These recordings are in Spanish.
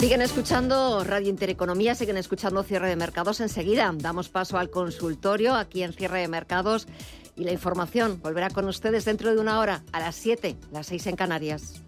Siguen escuchando Radio Intereconomía, siguen escuchando Cierre de Mercados. Enseguida damos paso al consultorio aquí en Cierre de Mercados y la información volverá con ustedes dentro de una hora a las 7, las 6 en Canarias.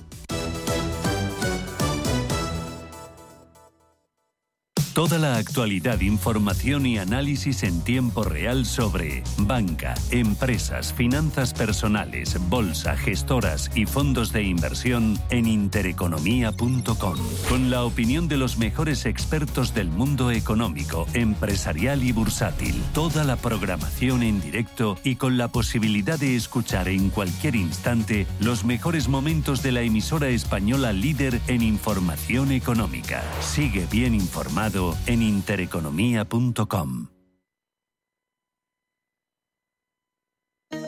Toda la actualidad, información y análisis en tiempo real sobre banca, empresas, finanzas personales, bolsa, gestoras y fondos de inversión en intereconomía.com. Con la opinión de los mejores expertos del mundo económico, empresarial y bursátil. Toda la programación en directo y con la posibilidad de escuchar en cualquier instante los mejores momentos de la emisora española líder en información económica. Sigue bien informado en intereconomía.com.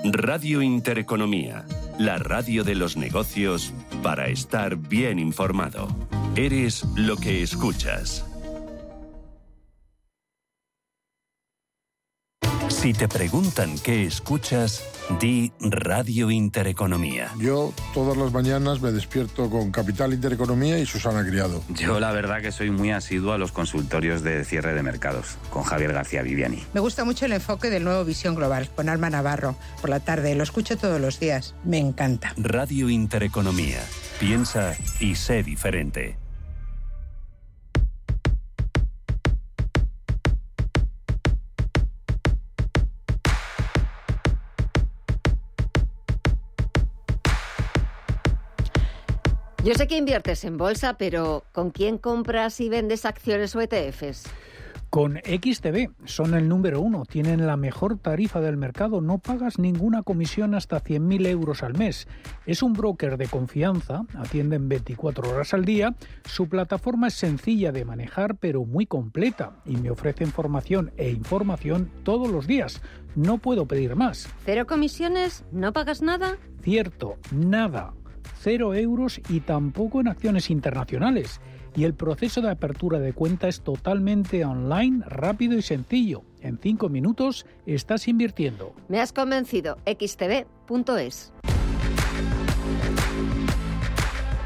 Radio Intereconomía, la radio de los negocios para estar bien informado. Eres lo que escuchas. Si te preguntan qué escuchas, di Radio Intereconomía. Yo todas las mañanas me despierto con Capital Intereconomía y Susana Criado. Yo la verdad que soy muy asiduo a los consultorios de cierre de mercados con Javier García Viviani. Me gusta mucho el enfoque del nuevo Visión Global con Alma Navarro. Por la tarde lo escucho todos los días. Me encanta. Radio Intereconomía. Piensa y sé diferente. Yo sé que inviertes en bolsa, pero ¿con quién compras y vendes acciones o ETFs? Con XTB son el número uno, tienen la mejor tarifa del mercado, no pagas ninguna comisión hasta 100.000 euros al mes. Es un broker de confianza, atienden 24 horas al día, su plataforma es sencilla de manejar pero muy completa y me ofrecen formación e información todos los días. No puedo pedir más. ¿Cero comisiones? ¿No pagas nada? Cierto, nada cero euros y tampoco en acciones internacionales. Y el proceso de apertura de cuenta es totalmente online, rápido y sencillo. En cinco minutos estás invirtiendo. Me has convencido. xtb.es.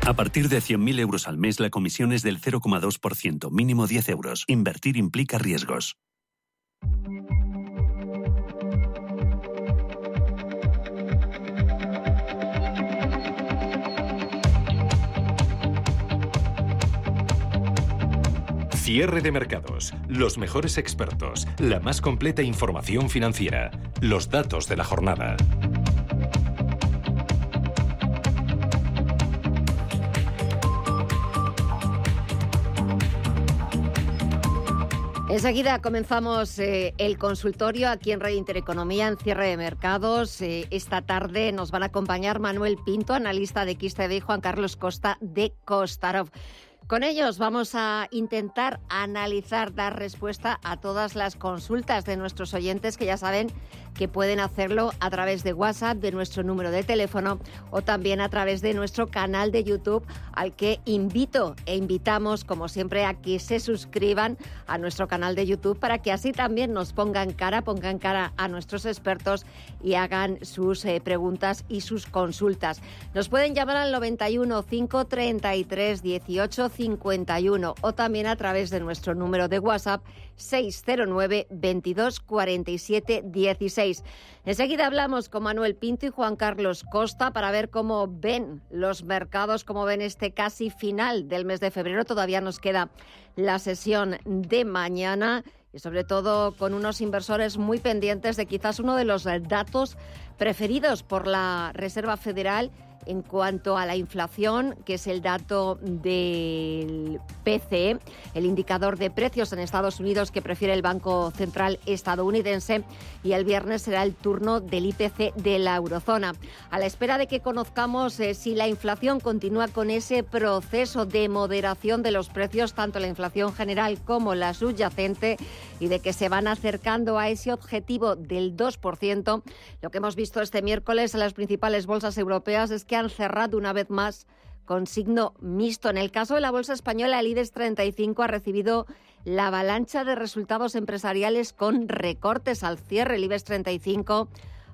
A partir de 100.000 euros al mes, la comisión es del 0,2%, mínimo 10 euros. Invertir implica riesgos. Cierre de mercados, los mejores expertos, la más completa información financiera, los datos de la jornada. Enseguida comenzamos eh, el consultorio aquí en Red Intereconomía en cierre de mercados. Eh, esta tarde nos van a acompañar Manuel Pinto, analista de XTB, y Juan Carlos Costa de Costarov. Con ellos vamos a intentar analizar, dar respuesta a todas las consultas de nuestros oyentes que ya saben que pueden hacerlo a través de WhatsApp, de nuestro número de teléfono o también a través de nuestro canal de YouTube al que invito e invitamos como siempre a que se suscriban a nuestro canal de YouTube para que así también nos pongan cara, pongan cara a nuestros expertos y hagan sus eh, preguntas y sus consultas. Nos pueden llamar al 91 533 18 51 o también a través de nuestro número de WhatsApp 609 22 47 16. Enseguida hablamos con Manuel Pinto y Juan Carlos Costa para ver cómo ven los mercados, cómo ven este casi final del mes de febrero. Todavía nos queda la sesión de mañana y sobre todo con unos inversores muy pendientes de quizás uno de los datos preferidos por la Reserva Federal en cuanto a la inflación, que es el dato del PCE, el indicador de precios en Estados Unidos que prefiere el Banco Central estadounidense, y el viernes será el turno del IPC de la eurozona. A la espera de que conozcamos eh, si la inflación continúa con ese proceso de moderación de los precios, tanto la inflación general como la subyacente, y de que se van acercando a ese objetivo del 2%, lo que hemos visto este miércoles en las principales bolsas europeas es que han cerrado una vez más con signo mixto. En el caso de la bolsa española, el IBEX 35 ha recibido la avalancha de resultados empresariales con recortes al cierre. El IBEX 35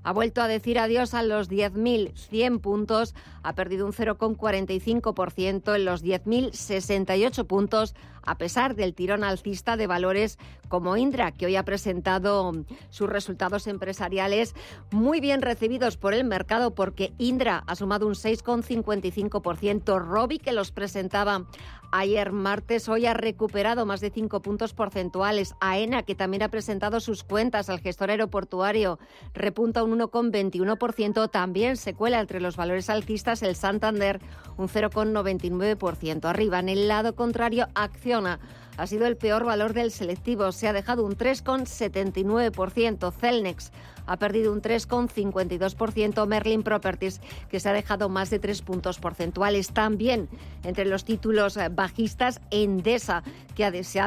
ha vuelto a decir adiós a los 10.100 puntos, ha perdido un 0,45% en los 10.068 puntos a pesar del tirón alcista de valores como Indra, que hoy ha presentado sus resultados empresariales muy bien recibidos por el mercado porque Indra ha sumado un 6,55%. Robi, que los presentaba ayer martes, hoy ha recuperado más de 5 puntos porcentuales. AENA, que también ha presentado sus cuentas al gestor aeroportuario, repunta un 1,21%. También se cuela entre los valores alcistas el Santander, un 0,99%. Arriba, en el lado contrario, Acciona ha sido el peor valor del selectivo. Se ha dejado un 3,79%. Celnex ha perdido un 3,52%. Merlin Properties, que se ha dejado más de tres puntos porcentuales. También entre los títulos bajistas, Endesa, que ha, se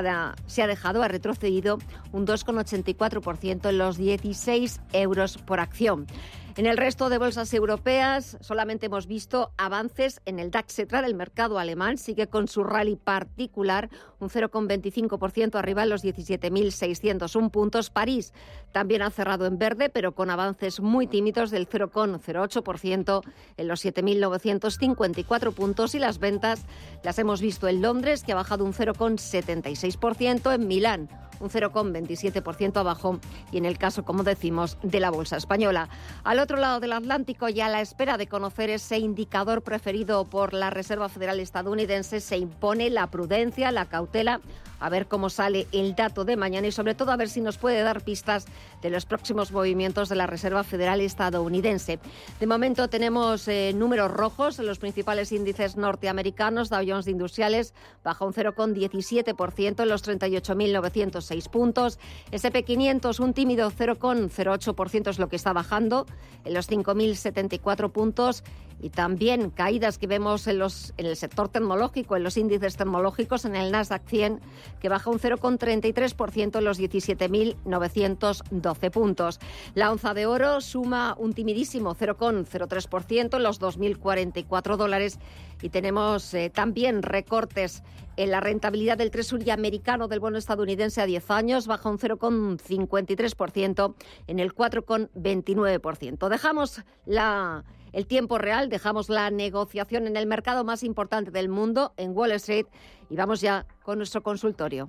ha dejado, ha retrocedido un 2,84% en los 16 euros por acción. En el resto de bolsas europeas solamente hemos visto avances en el DAX central. El mercado alemán sigue con su rally particular, un 0,25% arriba en los 17.601 puntos. París también ha cerrado en verde, pero con avances muy tímidos del 0,08% en los 7.954 puntos. Y las ventas las hemos visto en Londres, que ha bajado un 0,76%, en Milán un 0,27% abajo y en el caso, como decimos, de la bolsa española. Al otro lado del Atlántico, ya a la espera de conocer ese indicador preferido por la Reserva Federal estadounidense, se impone la prudencia, la cautela a ver cómo sale el dato de mañana y sobre todo a ver si nos puede dar pistas de los próximos movimientos de la Reserva Federal estadounidense. De momento tenemos eh, números rojos en los principales índices norteamericanos. Dow Jones de Industriales baja un 0,17% en los 38.906 puntos. SP500 un tímido 0,08% es lo que está bajando en los 5.074 puntos y también caídas que vemos en, los, en el sector tecnológico, en los índices tecnológicos, en el Nasdaq 100, que baja un 0,33% en los 17.912 puntos. La onza de oro suma un timidísimo 0,03% en los 2.044 dólares y tenemos eh, también recortes en la rentabilidad del Tresuría americano del bono estadounidense a 10 años, baja un 0,53% en el 4,29%. Dejamos la el tiempo real, dejamos la negociación en el mercado más importante del mundo, en Wall Street, y vamos ya con nuestro consultorio.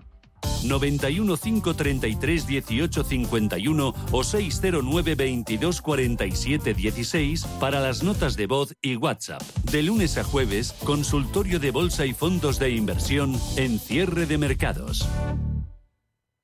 91 533 18 51 o 609 22 47 16 para las notas de voz y WhatsApp. De lunes a jueves, consultorio de bolsa y fondos de inversión en cierre de mercados.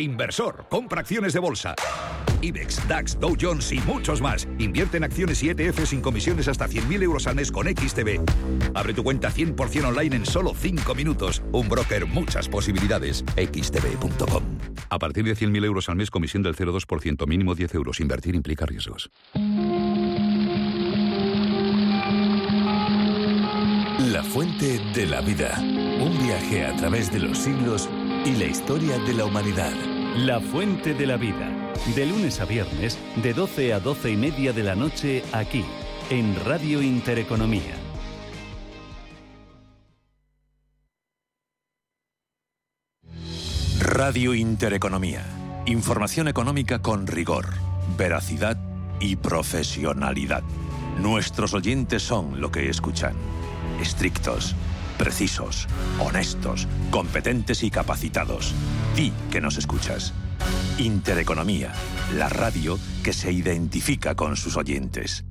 Inversor, compra acciones de bolsa. IBEX, DAX, Dow Jones y muchos más. Invierte en acciones y ETF sin comisiones hasta 100.000 euros al mes con XTB. Abre tu cuenta 100% online en solo 5 minutos. Un broker, muchas posibilidades. XTB.com. A partir de 100.000 euros al mes, comisión del 0,2%, mínimo 10 euros. Invertir implica riesgos. La fuente de la vida. Un viaje a través de los siglos y la historia de la humanidad. La Fuente de la Vida. De lunes a viernes, de 12 a 12 y media de la noche, aquí, en Radio Intereconomía. Radio Intereconomía. Información económica con rigor, veracidad y profesionalidad. Nuestros oyentes son lo que escuchan. Estrictos precisos, honestos, competentes y capacitados. Di que nos escuchas. Intereconomía, la radio que se identifica con sus oyentes.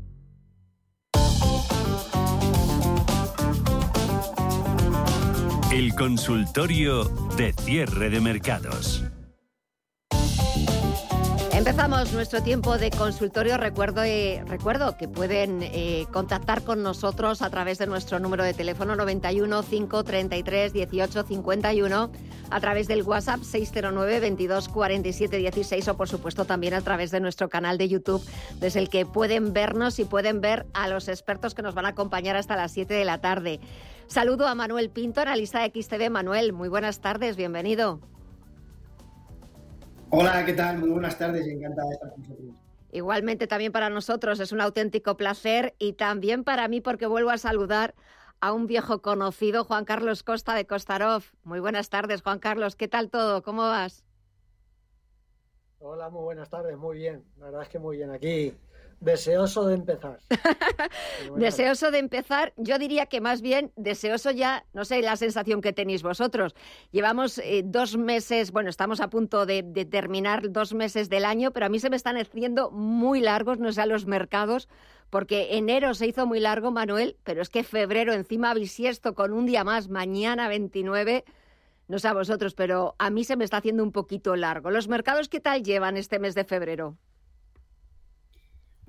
El consultorio de cierre de mercados. Empezamos nuestro tiempo de consultorio. Recuerdo, eh, recuerdo que pueden eh, contactar con nosotros a través de nuestro número de teléfono 91 533 18 51, a través del WhatsApp 609 22 47 16 o por supuesto también a través de nuestro canal de YouTube, desde el que pueden vernos y pueden ver a los expertos que nos van a acompañar hasta las 7 de la tarde. Saludo a Manuel Pinto, analista de XTV. Manuel, muy buenas tardes, bienvenido. Hola, ¿qué tal? Muy buenas tardes y encantada de estar con vosotros. Igualmente también para nosotros es un auténtico placer y también para mí porque vuelvo a saludar a un viejo conocido, Juan Carlos Costa de Costarov. Muy buenas tardes, Juan Carlos. ¿Qué tal todo? ¿Cómo vas? Hola, muy buenas tardes. Muy bien. La verdad es que muy bien. Aquí Deseoso de empezar. deseoso de empezar, yo diría que más bien deseoso ya, no sé la sensación que tenéis vosotros. Llevamos eh, dos meses, bueno, estamos a punto de, terminar dos meses del año, pero a mí se me están haciendo muy largos, no sé, a los mercados, porque enero se hizo muy largo, Manuel, pero es que febrero encima bisiesto con un día más, mañana 29. No sé a vosotros, pero a mí se me está haciendo un poquito largo. ¿Los mercados qué tal llevan este mes de febrero?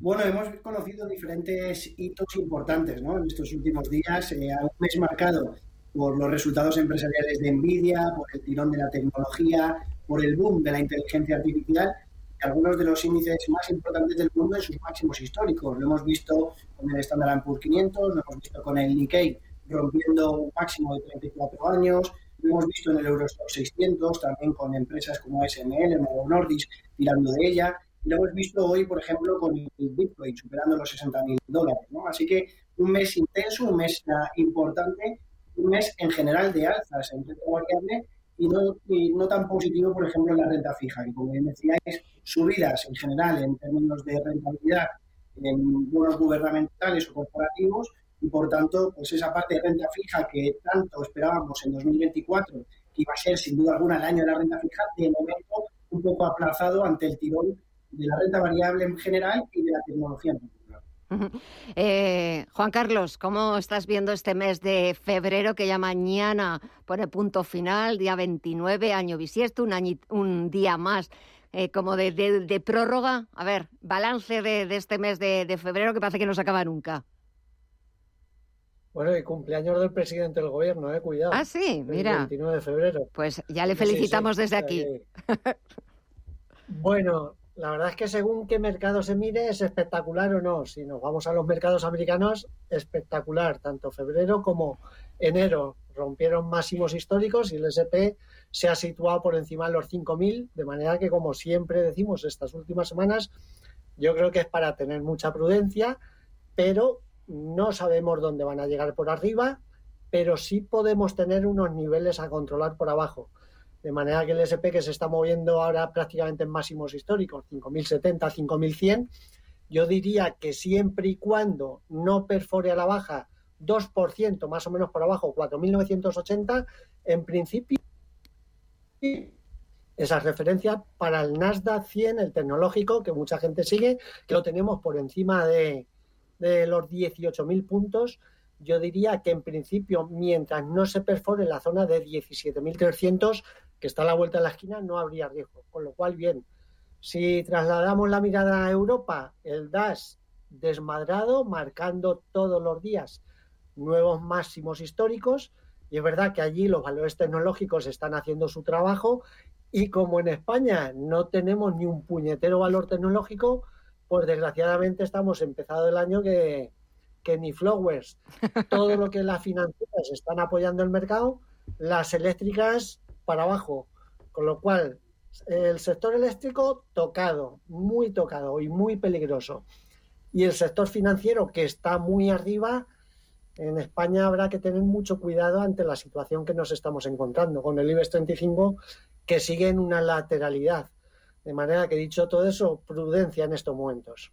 Bueno, hemos conocido diferentes hitos importantes ¿no? en estos últimos días. Eh, un mes marcado por los resultados empresariales de Nvidia, por el tirón de la tecnología, por el boom de la inteligencia artificial y algunos de los índices más importantes del mundo en sus máximos históricos. Lo hemos visto con el Standard Poor's 500, lo hemos visto con el Nikkei rompiendo un máximo de 34 años, lo hemos visto en el Eurostock 600, también con empresas como SML, Novo Nordisk, tirando de ella. Lo hemos visto hoy, por ejemplo, con el Bitcoin superando los 60.000 dólares. ¿no? Así que un mes intenso, un mes ah, importante, un mes en general de alzas en variable y no, no tan positivo, por ejemplo, en la renta fija, que como bien decíais, subidas en general en términos de rentabilidad en bonos gubernamentales o corporativos y por tanto, pues esa parte de renta fija que tanto esperábamos en 2024, que iba a ser sin duda alguna el año de la renta fija, de momento un poco aplazado ante el tirón de la renta variable en general y de la tecnología en particular. Eh, Juan Carlos, ¿cómo estás viendo este mes de febrero que ya mañana pone punto final, día 29, año bisiesto, un, un día más eh, como de, prórroga? A ver, balance de, este mes de, febrero que parece que no se acaba nunca. Bueno, y cumpleaños del presidente del gobierno, eh, cuidado. Ah, sí, mira. El 29 de febrero. Pues ya le felicitamos desde aquí. bueno, la verdad es que según qué mercado se mire es espectacular o no. Si nos vamos a los mercados americanos, espectacular. Tanto febrero como enero rompieron máximos históricos y el SP se ha situado por encima de los 5.000, de manera que, como siempre decimos estas últimas semanas, yo creo que es para tener mucha prudencia, pero no sabemos dónde van a llegar por arriba, pero sí podemos tener unos niveles a controlar por abajo. De manera que el SP que se está moviendo ahora prácticamente en máximos históricos, 5.070, 5.100, yo diría que siempre y cuando no perfore a la baja 2% más o menos por abajo, 4.980, en principio esa referencia para el Nasdaq 100, el tecnológico, que mucha gente sigue, que lo tenemos por encima de, de los 18.000 puntos. Yo diría que en principio, mientras no se perfore la zona de 17.300, que está a la vuelta de la esquina, no habría riesgo. Con lo cual, bien, si trasladamos la mirada a Europa, el DAS desmadrado, marcando todos los días nuevos máximos históricos, y es verdad que allí los valores tecnológicos están haciendo su trabajo, y como en España no tenemos ni un puñetero valor tecnológico, pues desgraciadamente estamos empezado el año que, ni flowers. Todo lo que las financieras están apoyando el mercado, las eléctricas para abajo. Con lo cual, el sector eléctrico tocado, muy tocado y muy peligroso. Y el sector financiero, que está muy arriba, en España habrá que tener mucho cuidado ante la situación que nos estamos encontrando con el IBEX 35, que sigue en una lateralidad. De manera que, dicho todo eso, prudencia en estos momentos.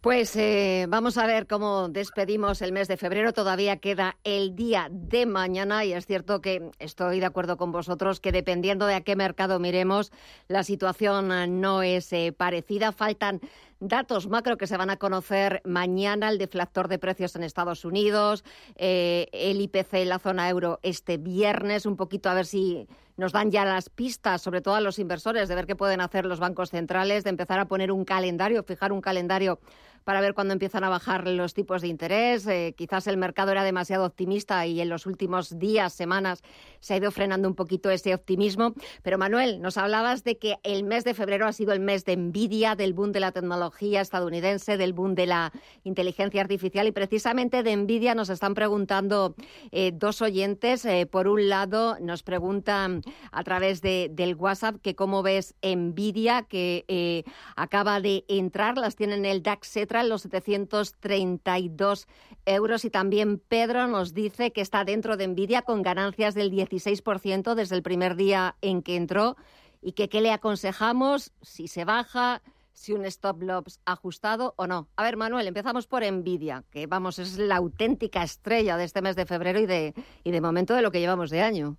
Pues eh, vamos a ver cómo despedimos el mes de febrero. Todavía queda el día de mañana y es cierto que estoy de acuerdo con vosotros que dependiendo de a qué mercado miremos, la situación no es eh, parecida. Faltan datos macro que se van a conocer mañana, el deflactor de precios en Estados Unidos, eh, el IPC en la zona euro este viernes, un poquito a ver si nos dan ya las pistas, sobre todo a los inversores, de ver qué pueden hacer los bancos centrales, de empezar a poner un calendario, fijar un calendario para ver cuándo empiezan a bajar los tipos de interés. Eh, quizás el mercado era demasiado optimista y en los últimos días, semanas, se ha ido frenando un poquito ese optimismo. Pero Manuel, nos hablabas de que el mes de febrero ha sido el mes de envidia, del boom de la tecnología estadounidense, del boom de la inteligencia artificial y precisamente de envidia nos están preguntando eh, dos oyentes. Eh, por un lado, nos preguntan a través de, del WhatsApp que cómo ves envidia que acaba de entrar, las tienen el DAX los 732 euros. Y también Pedro nos dice que está dentro de Nvidia con ganancias del 16% desde el primer día en que entró y que qué le aconsejamos si se baja, si un stop loss ajustado o no. A ver, Manuel, empezamos por Nvidia, que vamos, es la auténtica estrella de este mes de febrero y de, y de momento de lo que llevamos de año.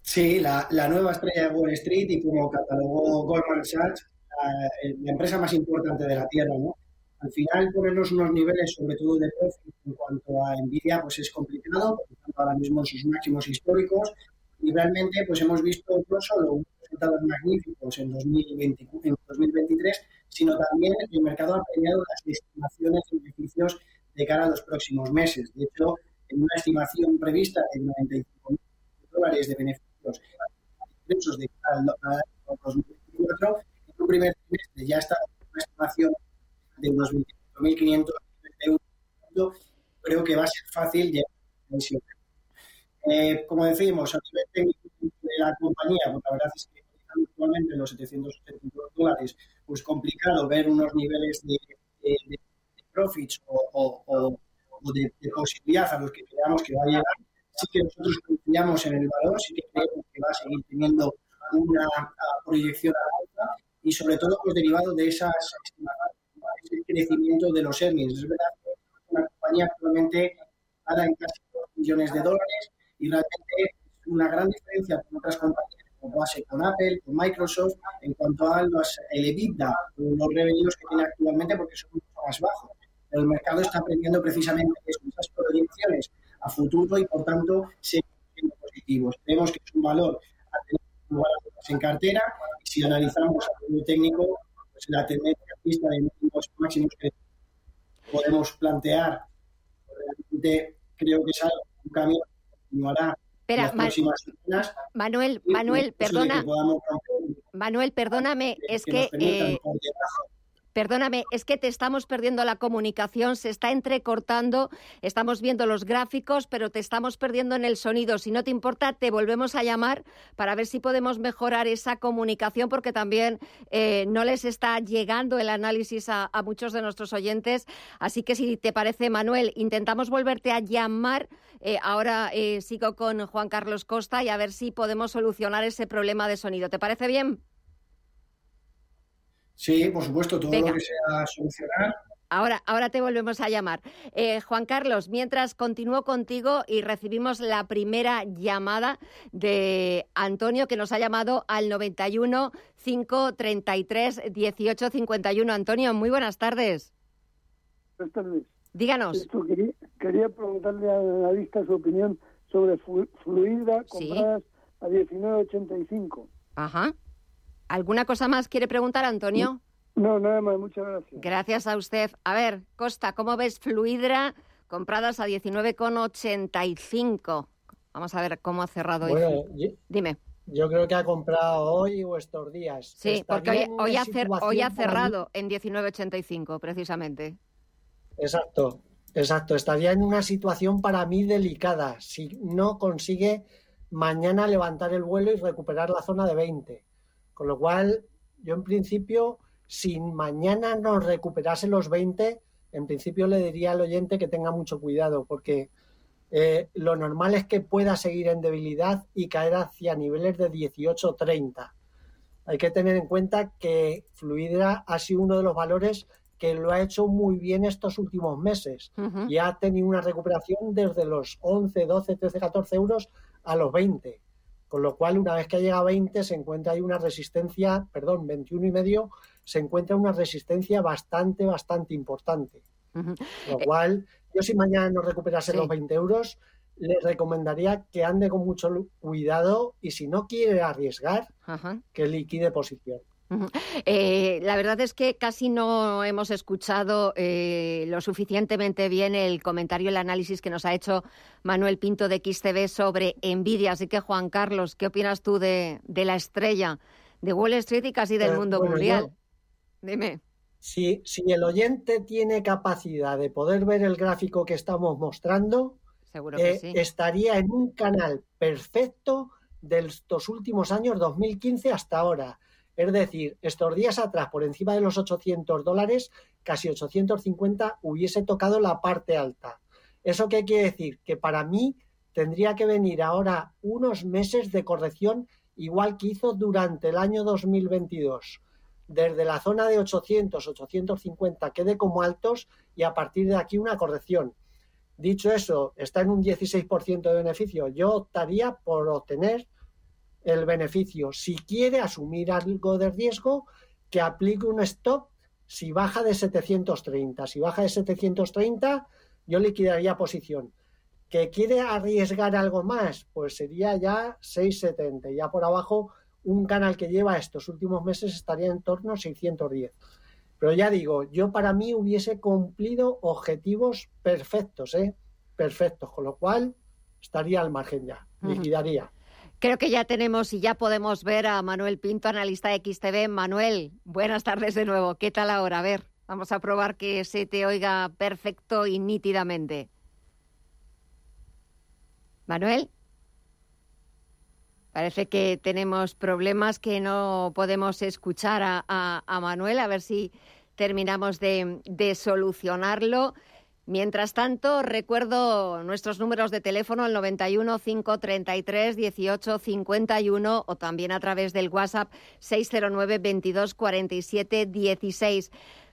Sí, la, la nueva estrella de Wall Street y como catalogó Goldman Sachs, la, empresa más importante de la Tierra, ¿no? Al final ponernos unos niveles, sobre todo de profit, en cuanto a Nvidia, pues es complicado, ahora mismo en sus máximos históricos, y realmente pues hemos visto no solo resultados magníficos en, 2020, en 2023, sino también el mercado ha premiado las estimaciones de beneficios de cara a los próximos meses. De hecho, en una estimación prevista de 95 mil dólares de beneficios de cara al 2024, un primer trimestre ya está una estimación de unos 25.500 euros, creo que va a ser fácil llegar a ese eh, Como decimos, a nivel técnico de la compañía, pues la verdad es que actualmente en los 772 dólares, pues complicado ver unos niveles de, de, profits o, o, de, posibilidad a los que creamos que va a llegar. Sí que nosotros confiamos en el valor, sí que creemos que va a seguir teniendo una proyección alta y sobre todo los derivados de esas ese crecimiento de los earnings. Es verdad que una compañía actualmente gana en casi 2 millones de dólares y realmente es una gran diferencia con otras compañías como base con Apple, con Microsoft, en cuanto a los, el EBITDA, los revenues que tiene actualmente porque son mucho más bajos. Pero el mercado está aprendiendo precisamente esas proyecciones a futuro y por tanto siendo positivos. Creemos que es un valor a tener en cartera si analizamos a nivel técnico, pues la tendencia vista de mínimos máximos que podemos plantear, realmente creo que es algo, un cambio que continuará Espera, las próximas semanas. Manuel, Manuel, perdona. Manuel, perdóname, es que, eh, Perdóname, es que te estamos perdiendo la comunicación, se está entrecortando, estamos viendo los gráficos, pero te estamos perdiendo en el sonido. Si no te importa, te volvemos a llamar para ver si podemos mejorar esa comunicación, porque también eh, no les está llegando el análisis a, muchos de nuestros oyentes. Así que si te parece, Manuel, intentamos volverte a llamar. Eh, ahora eh, sigo con Juan Carlos Costa y a ver si podemos solucionar ese problema de sonido. ¿Te parece bien? Sí, por supuesto, todo lo que sea solucionar. Ahora, ahora te volvemos a llamar. Eh, Juan Carlos, mientras continúo contigo y recibimos la primera llamada de Antonio, que nos ha llamado al 91 533 1851. Antonio, muy buenas tardes. Buenas tardes. Díganos. quería, preguntarle a la vista su opinión sobre Fluida compradas a 19.85. Ajá. ¿Alguna cosa más quiere preguntar, Antonio? No, nada más, muchas gracias. Gracias a usted. A ver, Costa, ¿cómo ves Fluidra compradas a 19,85? Vamos a ver cómo ha cerrado bueno, Dime. Yo creo que ha comprado hoy o estos días. Sí, porque hoy, hoy, ha, hoy ha cerrado en 19,85 precisamente. Exacto, exacto. Estaría en una situación para mí delicada si no consigue mañana levantar el vuelo y recuperar la zona de 20. Con lo cual, yo en principio, si mañana nos recuperase los 20, en principio le diría al oyente que tenga mucho cuidado, porque eh, lo normal es que pueda seguir en debilidad y caer hacia niveles de 18-30. Hay que tener en cuenta que Fluidra ha sido uno de los valores que lo ha hecho muy bien estos últimos meses. Y ha tenido una recuperación desde los 11, 12, 13, 14 euros a los 20 Con lo cual, una vez que llega a 20, se encuentra ahí una resistencia, perdón, 21 y medio, se encuentra una resistencia bastante, bastante importante. Lo cual, yo si mañana no recuperase los 20 euros, le recomendaría que ande con mucho cuidado y si no quiere arriesgar, que liquide posición. Eh, la verdad es que casi no hemos escuchado eh, lo suficientemente bien el comentario, el análisis que nos ha hecho Manuel Pinto de XTV sobre Nvidia. Así que, Juan Carlos, ¿qué opinas tú de, la estrella de Wall Street y casi del eh, mundo mundial? Dime. Si, si el oyente tiene capacidad de poder ver el gráfico que estamos mostrando, estaría en un canal perfecto de estos últimos años, 2015 hasta ahora es decir, estos días atrás, por encima de los 800 dólares, casi 850, hubiese tocado la parte alta. ¿Eso qué quiere decir? Que para mí tendría que venir ahora unos meses de corrección igual que hizo durante el año 2022. Desde la zona de 800, 850 quede como altos y a partir de aquí una corrección. Dicho eso, está en un 16% de beneficio. Yo optaría por obtener el beneficio. Si quiere asumir algo de riesgo, que aplique un stop si baja de 730. Si baja de 730, yo liquidaría posición. ¿Que quiere arriesgar algo más? Pues sería ya 670. Ya por abajo, un canal que lleva estos últimos meses estaría en torno a 610. Pero ya digo, yo para mí hubiese cumplido objetivos perfectos, ¿eh? Perfectos, con lo cual estaría al margen ya, liquidaría. Creo que ya tenemos y ya podemos ver a Manuel Pinto, analista de XTV. Manuel, buenas tardes de nuevo. ¿Qué tal ahora? A ver, vamos a probar que se te oiga perfecto y nítidamente. Manuel. Parece que tenemos problemas que no podemos escuchar a, Manuel. A ver si terminamos de, de solucionarlo. Mientras tanto, recuerdo nuestros números de teléfono, el 91 533 18 51 o también a través del WhatsApp 609 22 47 16.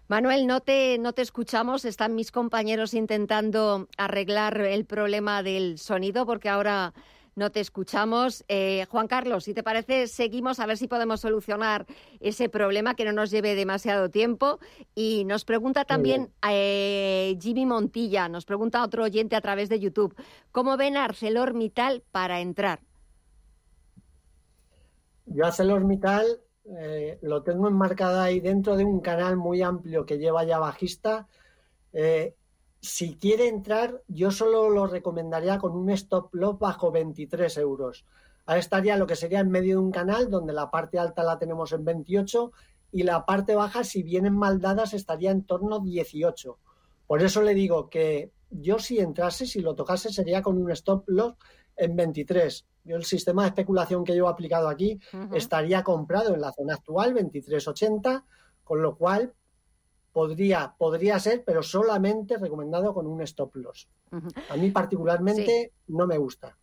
Manuel, no te, no te escuchamos. Están mis compañeros intentando arreglar el problema del sonido porque ahora no te escuchamos. Eh, Juan Carlos, si te parece, seguimos a ver si podemos solucionar ese problema que no nos lleve demasiado tiempo. Y nos pregunta también eh, Jimmy Montilla, nos pregunta otro oyente a través de YouTube, ¿cómo ven a ArcelorMittal para entrar? Yo ArcelorMittal eh, lo tengo enmarcado ahí dentro de un canal muy amplio que lleva ya bajista. Eh, si quiere entrar, yo solo lo recomendaría con un stop loss bajo 23 euros. Ahí estaría lo que sería en medio de un canal donde la parte alta la tenemos en 28 y la parte baja, si vienen mal dadas, estaría en torno a 18. Por eso le digo que yo si entrase, si lo tocase, sería con un stop loss en 23. Yo el sistema de especulación que yo he aplicado aquí estaría comprado en la zona actual, 23.80, con lo cual podría, podría ser, pero solamente recomendado con un stop loss. A mí particularmente no me gusta.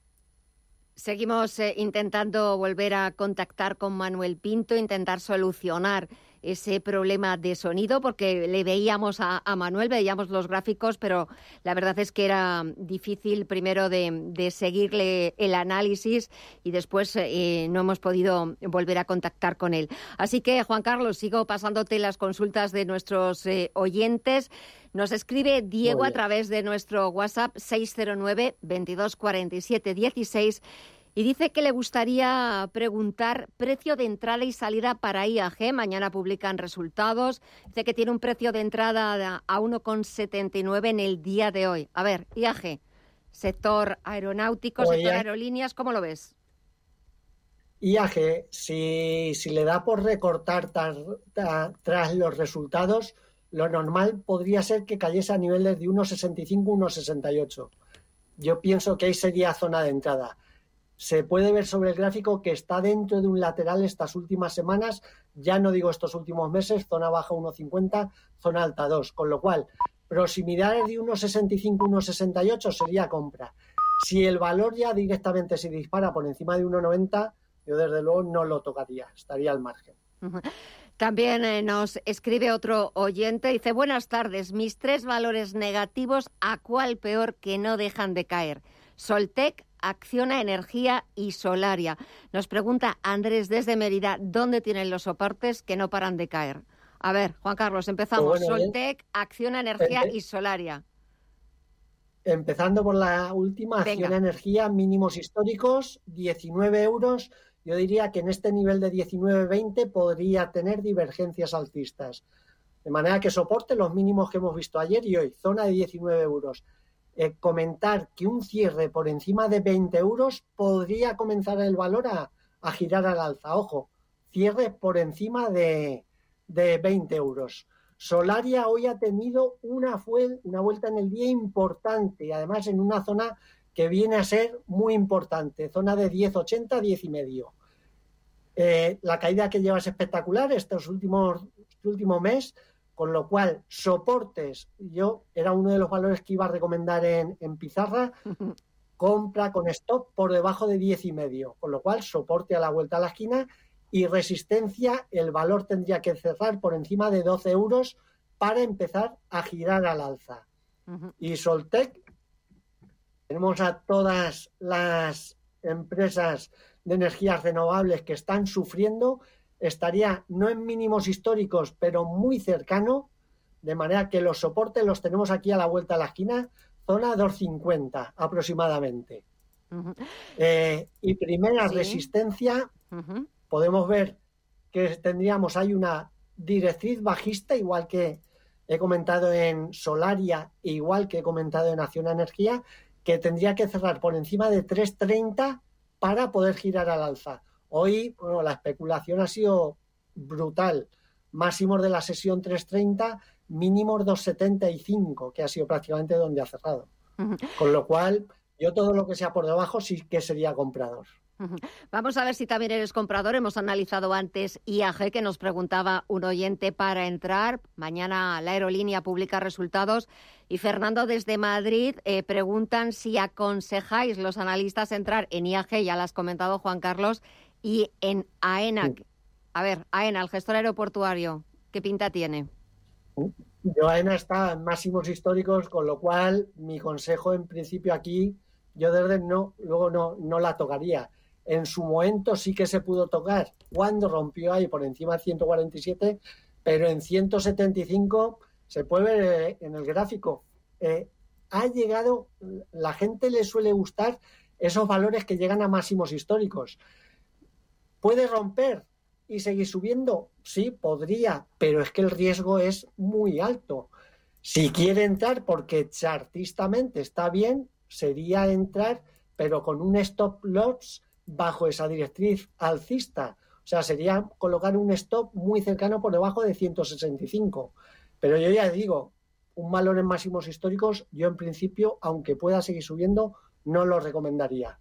Seguimos eh, intentando volver a contactar con Manuel Pinto, intentar solucionar ese problema de sonido, porque le veíamos a, Manuel, veíamos los gráficos, pero la verdad es que era difícil primero de, seguirle el análisis y después eh, no hemos podido volver a contactar con él. Así que, Juan Carlos, sigo pasándote las consultas de nuestros eh, oyentes. Nos escribe Diego a través de nuestro WhatsApp 609 2247 16 y dice que le gustaría preguntar precio de entrada y salida para IAG. Mañana publican resultados. Dice que tiene un precio de entrada a 1,79 en el día de hoy. A ver, IAG, sector aeronáutico, sector aerolíneas, ¿cómo lo ves? IAG, si, si le da por recortar tras los resultados, lo normal podría ser que cayese a niveles de 1,65, 1,68. Yo pienso que ahí sería zona de entrada se puede ver sobre el gráfico que está dentro de un lateral estas últimas semanas, ya no digo estos últimos meses, zona baja 1,50, zona alta 2, con lo cual proximidades de 1,65, 1,68 sería compra. Si el valor ya directamente se dispara por encima de 1,90, yo desde luego no lo tocaría, estaría al margen. También eh, nos escribe otro oyente, dice, buenas tardes, mis tres valores negativos, ¿a cuál peor que no dejan de caer? Soltec, Acciona Energía y Solaria. Nos pregunta Andrés desde Mérida, ¿dónde tienen los soportes que no paran de caer? A ver, Juan Carlos, empezamos. Pues bueno, Soltec, Acciona Energía y Solaria. Empezando por la última. Acción Energía, mínimos históricos, 19 euros. Yo diría que en este nivel de 19-20 podría tener divergencias alcistas. De manera que soporte los mínimos que hemos visto ayer y hoy, zona de 19 euros. Eh, comentar que un cierre por encima de 20 euros podría comenzar el valor a, girar al alza. Ojo, cierre por encima de, de 20 euros. Solaria hoy ha tenido una, una vuelta en el día importante y además en una zona que viene a ser muy importante, zona de 10,80, 10 y medio. Eh, la caída que lleva es espectacular estos últimos este último mes, con lo cual soportes, yo era uno de los valores que iba a recomendar en, en pizarra, compra con stop por debajo de 10 y medio, con lo cual soporte a la vuelta a la esquina y resistencia, el valor tendría que cerrar por encima de 12 euros para empezar a girar al alza. Y Soltec, tenemos a todas las empresas de energías renovables que están sufriendo, estaría no en mínimos históricos, pero muy cercano, de manera que los soportes los tenemos aquí a la vuelta de la esquina, zona 250 aproximadamente. Eh, y primera Sí. resistencia, podemos ver que tendríamos, hay una directriz bajista, igual que he comentado en Solaria, igual que he comentado en Acción Energía, que tendría que cerrar por encima de 3.30 para poder girar al alza. Hoy, bueno, la especulación ha sido brutal. Máximos de la sesión 3.30, mínimos 2.75, que ha sido prácticamente donde ha cerrado. Con lo cual, yo todo lo que sea por debajo sí que sería comprador. Vamos a ver si también eres comprador. Hemos analizado antes IAG, que nos preguntaba un oyente para entrar. Mañana la aerolínea publica resultados. Y Fernando desde Madrid eh, preguntan si aconsejáis los analistas entrar en IAG, ya lo has comentado Juan Carlos, y en AENA. A ver, AENA, el gestor aeroportuario, ¿qué pinta tiene? Joaena está en máximos históricos, con lo cual mi consejo en principio aquí, yo desde no, luego no, no la tocaría. En su momento sí que se pudo tocar cuando rompió ahí por encima de 147, pero en 175 se puede ver eh, en el gráfico. eh, ha llegado, la gente le suele gustar esos valores que llegan a máximos históricos. ¿Puede romper y seguir subiendo? Sí, podría, pero es que el riesgo es muy alto. Si quiere entrar porque chartistamente está bien, sería entrar, pero con un stop loss bajo esa directriz alcista. O sea, sería colocar un stop muy cercano por debajo de 165. Pero yo ya digo, un valor en máximos históricos, yo en principio, aunque pueda seguir subiendo, no lo recomendaría.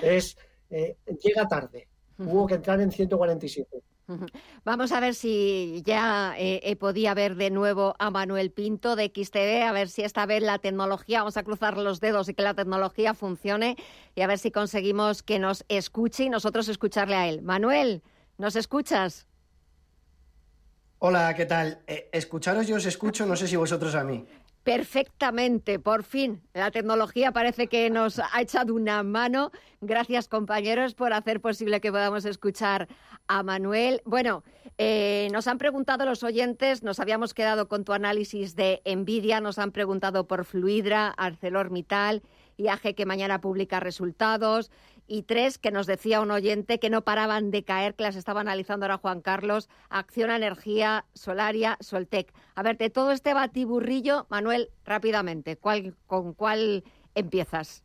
Es eh, llega tarde. Hubo que entrar en 147. Ujú. Vamos a ver si ya eh, eh, podía ver de nuevo a Manuel Pinto de XTV, a ver si esta vez la tecnología, vamos a cruzar los dedos y que la tecnología funcione y a ver si conseguimos que nos escuche y nosotros escucharle a él. Manuel, ¿nos escuchas? Hola, ¿qué tal? Eh, escucharos yo os escucho, no sé si vosotros a mí. Perfectamente, por fin. La tecnología parece que nos ha echado una mano. Gracias, compañeros, por hacer posible que podamos escuchar a Manuel. Bueno, eh, nos han preguntado los oyentes, nos habíamos quedado con tu análisis de Nvidia, nos han preguntado por Fluidra, ArcelorMittal, IAG que mañana publica resultados y tres que nos decía un oyente que no paraban de caer, que las estaba analizando ahora Juan Carlos, Acciona Energía, Solaria, Soltec. A ver, de todo este batiburrillo, Manuel, rápidamente, ¿cuál, ¿con cuál empiezas?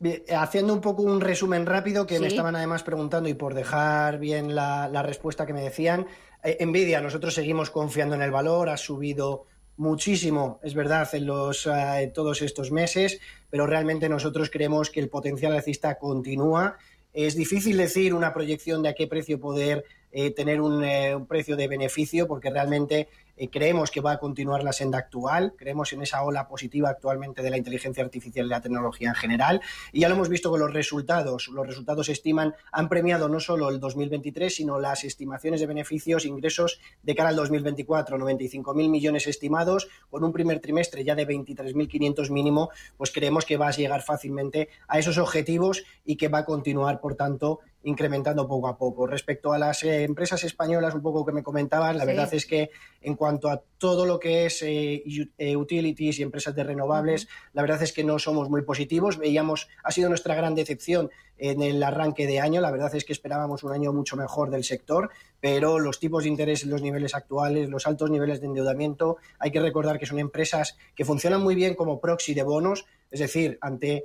Bien, eh, haciendo un poco un resumen rápido que me estaban además preguntando y por dejar bien la, la respuesta que me decían. Eh, Nvidia, nosotros seguimos confiando en el valor, ha subido muchísimo, es verdad, en los eh, todos estos meses, pero realmente nosotros creemos que el potencial alcista continúa. Es difícil decir una proyección de a qué precio poder eh, tener un, un, precio de beneficio porque realmente eh, creemos que va a continuar la senda actual, creemos en esa ola positiva actualmente de la inteligencia artificial y la tecnología en general, y ya lo hemos visto con los resultados. Los resultados estiman, han premiado no solo el 2023, sino las estimaciones de beneficios, ingresos de cara al 2024, 95.000 millones estimados, con un primer trimestre ya de 23.500 mínimo, pues creemos que va a llegar fácilmente a esos objetivos y que va a continuar, por tanto, incrementando poco a poco. Respecto a las eh, empresas españolas, un poco que me comentaban, la verdad es que en cuanto a todo lo que es eh, eh, utilities y empresas de renovables, la verdad es que no somos muy positivos. Veíamos, ha sido nuestra gran decepción en el arranque de año. La verdad es que esperábamos un año mucho mejor del sector, pero los tipos de interés en los niveles actuales, los altos niveles de endeudamiento, hay que recordar que son empresas que funcionan muy bien como proxy de bonos, es decir, ante,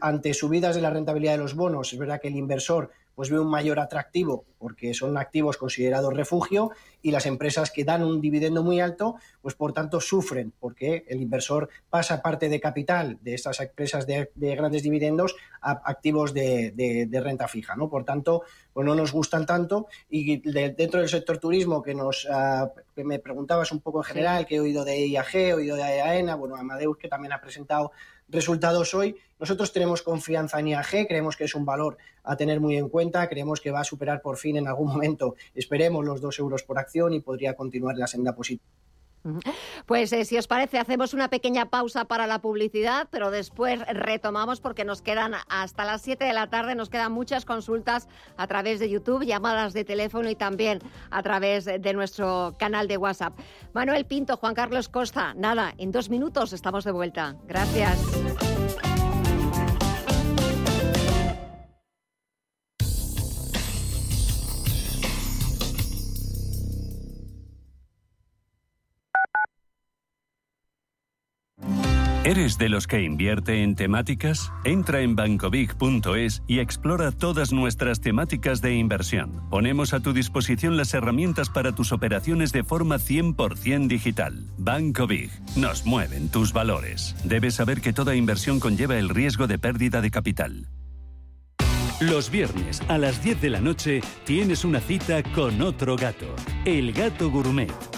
ante subidas de la rentabilidad de los bonos, es verdad que el inversor pues ve un mayor atractivo porque son activos considerados refugio y las empresas que dan un dividendo muy alto, pues por tanto sufren porque el inversor pasa parte de capital de estas empresas de, grandes dividendos a activos de, renta fija, ¿no? Por tanto, pues no nos gustan tanto y dentro del sector turismo que nos ah, que me preguntabas un poco en general, que he oído de IAG, he oído de AENA, bueno, Amadeus que también ha presentado resultados hoy. Nosotros tenemos confianza en IAG, creemos que es un valor a tener muy en cuenta, creemos que va a superar por fin en algún momento, esperemos, los dos euros por acción y podría continuar la senda positiva. Pues eh, si os parece, hacemos una pequeña pausa para la publicidad, pero después retomamos porque nos quedan hasta las 7 de la tarde, nos quedan muchas consultas a través de YouTube, llamadas de teléfono y también a través de nuestro canal de WhatsApp. Manuel Pinto, Juan Carlos Costa, nada, en dos minutos estamos de vuelta. Gracias. ¿Eres de los que invierte en temáticas? Entra en bancobig.es y explora todas nuestras temáticas de inversión. Ponemos a tu disposición las herramientas para tus operaciones de forma 100% digital. Banco Big. Nos mueven tus valores. Debes saber que toda inversión conlleva el riesgo de pérdida de capital. Los viernes a las 10 de la noche tienes una cita con otro gato, el gato gourmet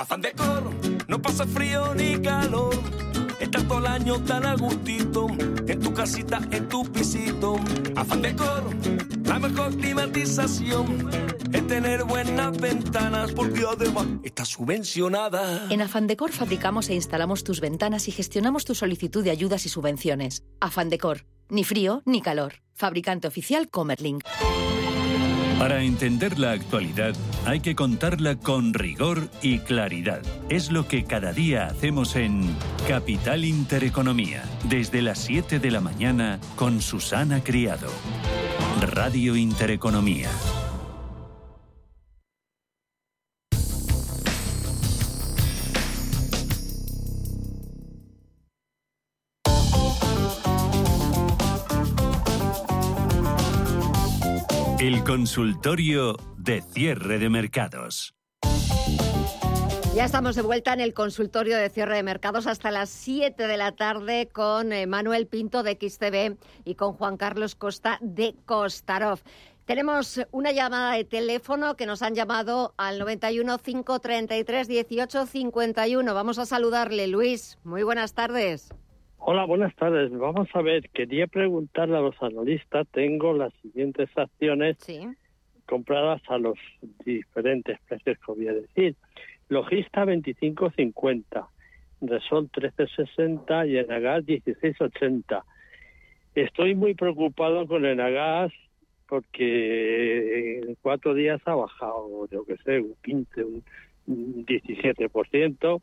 Afán de coro, no pasa frío ni calor. Estás todo el año tan a gustito, en tu casita, en tu pisito. Afán de coro, la mejor climatización es tener buenas ventanas porque además está subvencionada. En Afán Decor fabricamos e instalamos tus ventanas y gestionamos tu solicitud de ayudas y subvenciones. Afán Decor, ni frío ni calor. Fabricante oficial Comerlink. Para entender la actualidad hay que contarla con rigor y claridad. Es lo que cada día hacemos en Capital Intereconomía, desde las 7 de la mañana con Susana Criado. Radio Intereconomía. Consultorio de cierre de mercados. Ya estamos de vuelta en el consultorio de cierre de mercados hasta las 7 de la tarde con eh, Manuel Pinto de XTV y con Juan Carlos Costa de Costarov. Tenemos una llamada de teléfono que nos han llamado al 91 533 18 51. Vamos a saludarle, Luis. Muy buenas tardes. Hola, buenas tardes. Vamos a ver, quería preguntarle a los analistas, tengo las siguientes acciones compradas a los diferentes precios que voy a decir. Logista 25.50, Resol 13.60 y Enagas 16.80. Estoy muy preocupado con el Agas porque en cuatro días ha bajado, yo que sé, un 15, un 17%.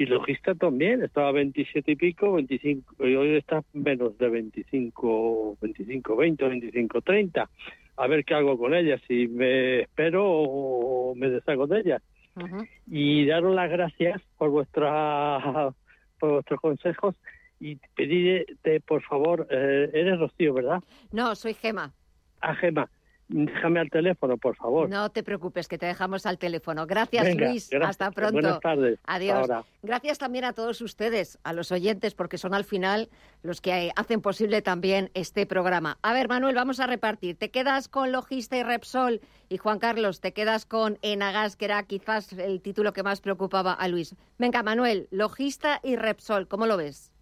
Y Logista también, estaba 27 y pico, 25, y hoy está menos de 25, 25, 20, 25, 30. A ver qué hago con ella, si me espero o me deshago de ella. Y daros las gracias por vuestra por vuestros consejos y pedirte, por favor, eh, eres Rocío, ¿verdad? No, soy Gema. Ah, Gema, Déjame al teléfono, por favor. No te preocupes, que te dejamos al teléfono. Gracias, Luis. Hasta pronto. Buenas tardes. Adiós. Gracias también a todos ustedes, a los oyentes, porque son al final los que hacen posible también este programa. A ver, Manuel, vamos a repartir. Te quedas con Logista y Repsol y Juan Carlos, te quedas con Enagas, que era quizás el título que más preocupaba a Luis. Venga, Manuel, Logista y Repsol, ¿cómo lo ves?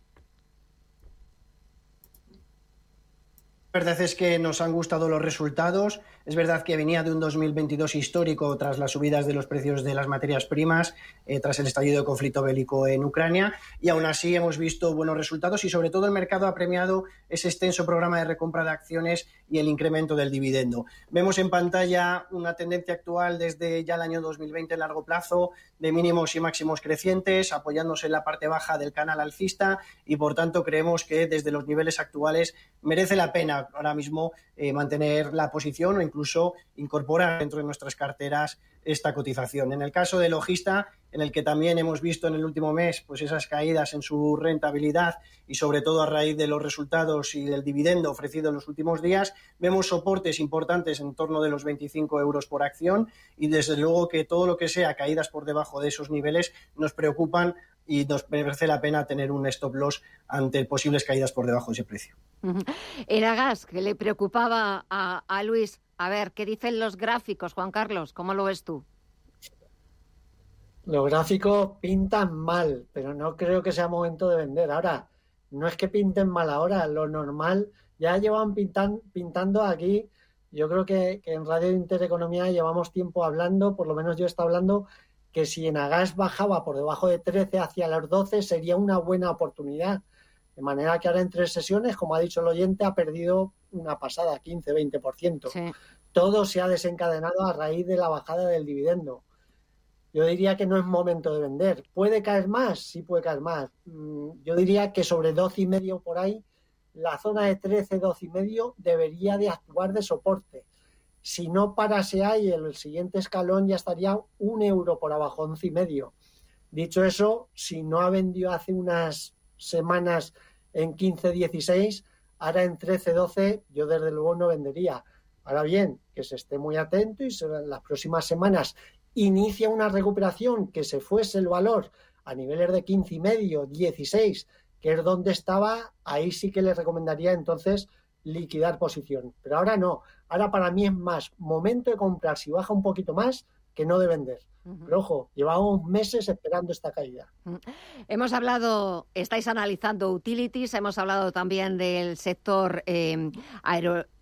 Verdad es que nos han gustado los resultados. Es verdad que venía de un 2022 histórico tras las subidas de los precios de las materias primas, eh, tras el estallido de conflicto bélico en Ucrania, y aún así hemos visto buenos resultados y sobre todo el mercado ha premiado ese extenso programa de recompra de acciones y el incremento del dividendo. Vemos en pantalla una tendencia actual desde ya el año 2020 en largo plazo de mínimos y máximos crecientes, apoyándose en la parte baja del canal alcista y por tanto creemos que desde los niveles actuales merece la pena ahora mismo eh, mantener la posición o incluso incorporar dentro de nuestras carteras esta cotización. En el caso de Logista, en el que también hemos visto en el último mes pues esas caídas en su rentabilidad y sobre todo a raíz de los resultados y del dividendo ofrecido en los últimos días, vemos soportes importantes en torno de los 25 euros por acción y desde luego que todo lo que sea caídas por debajo de esos niveles nos preocupan y nos merece la pena tener un stop loss ante posibles caídas por debajo de ese precio. Era gas que le preocupaba a, a Luis. A ver, ¿qué dicen los gráficos, Juan Carlos? ¿Cómo lo ves tú? Los gráficos pintan mal, pero no creo que sea momento de vender. Ahora, no es que pinten mal ahora, lo normal, ya llevan pintando aquí, yo creo que, en Radio Intereconomía llevamos tiempo hablando, por lo menos yo estado hablando, que si en Agas bajaba por debajo de 13 hacia los 12 sería una buena oportunidad. De manera que ahora en tres sesiones, como ha dicho el oyente, ha perdido una pasada, 15-20%. Todo se ha desencadenado a raíz de la bajada del dividendo. Yo diría que no es momento de vender. ¿Puede caer más? Sí puede caer más. Mm, yo diría que sobre 12 y medio por ahí, la zona de 13, 12 y medio debería de actuar de soporte. Si no parase ahí, el siguiente escalón ya estaría un euro por abajo, once y medio. Dicho eso, si no ha vendido hace unas semanas en 15, 16, ahora en 13, 12, yo desde luego no vendería. Ahora bien, que se esté muy atento y en las próximas semanas inicia una recuperación que se fuese el valor a niveles de 15 y medio, 16, que es donde estaba, ahí sí que le recomendaría entonces liquidar posición. Pero ahora no. Ahora para mí es más momento de comprar si baja un poquito más que no de vender. Pero ojo, llevamos meses esperando esta caída. Hemos hablado, estáis analizando utilities, hemos hablado también del sector em,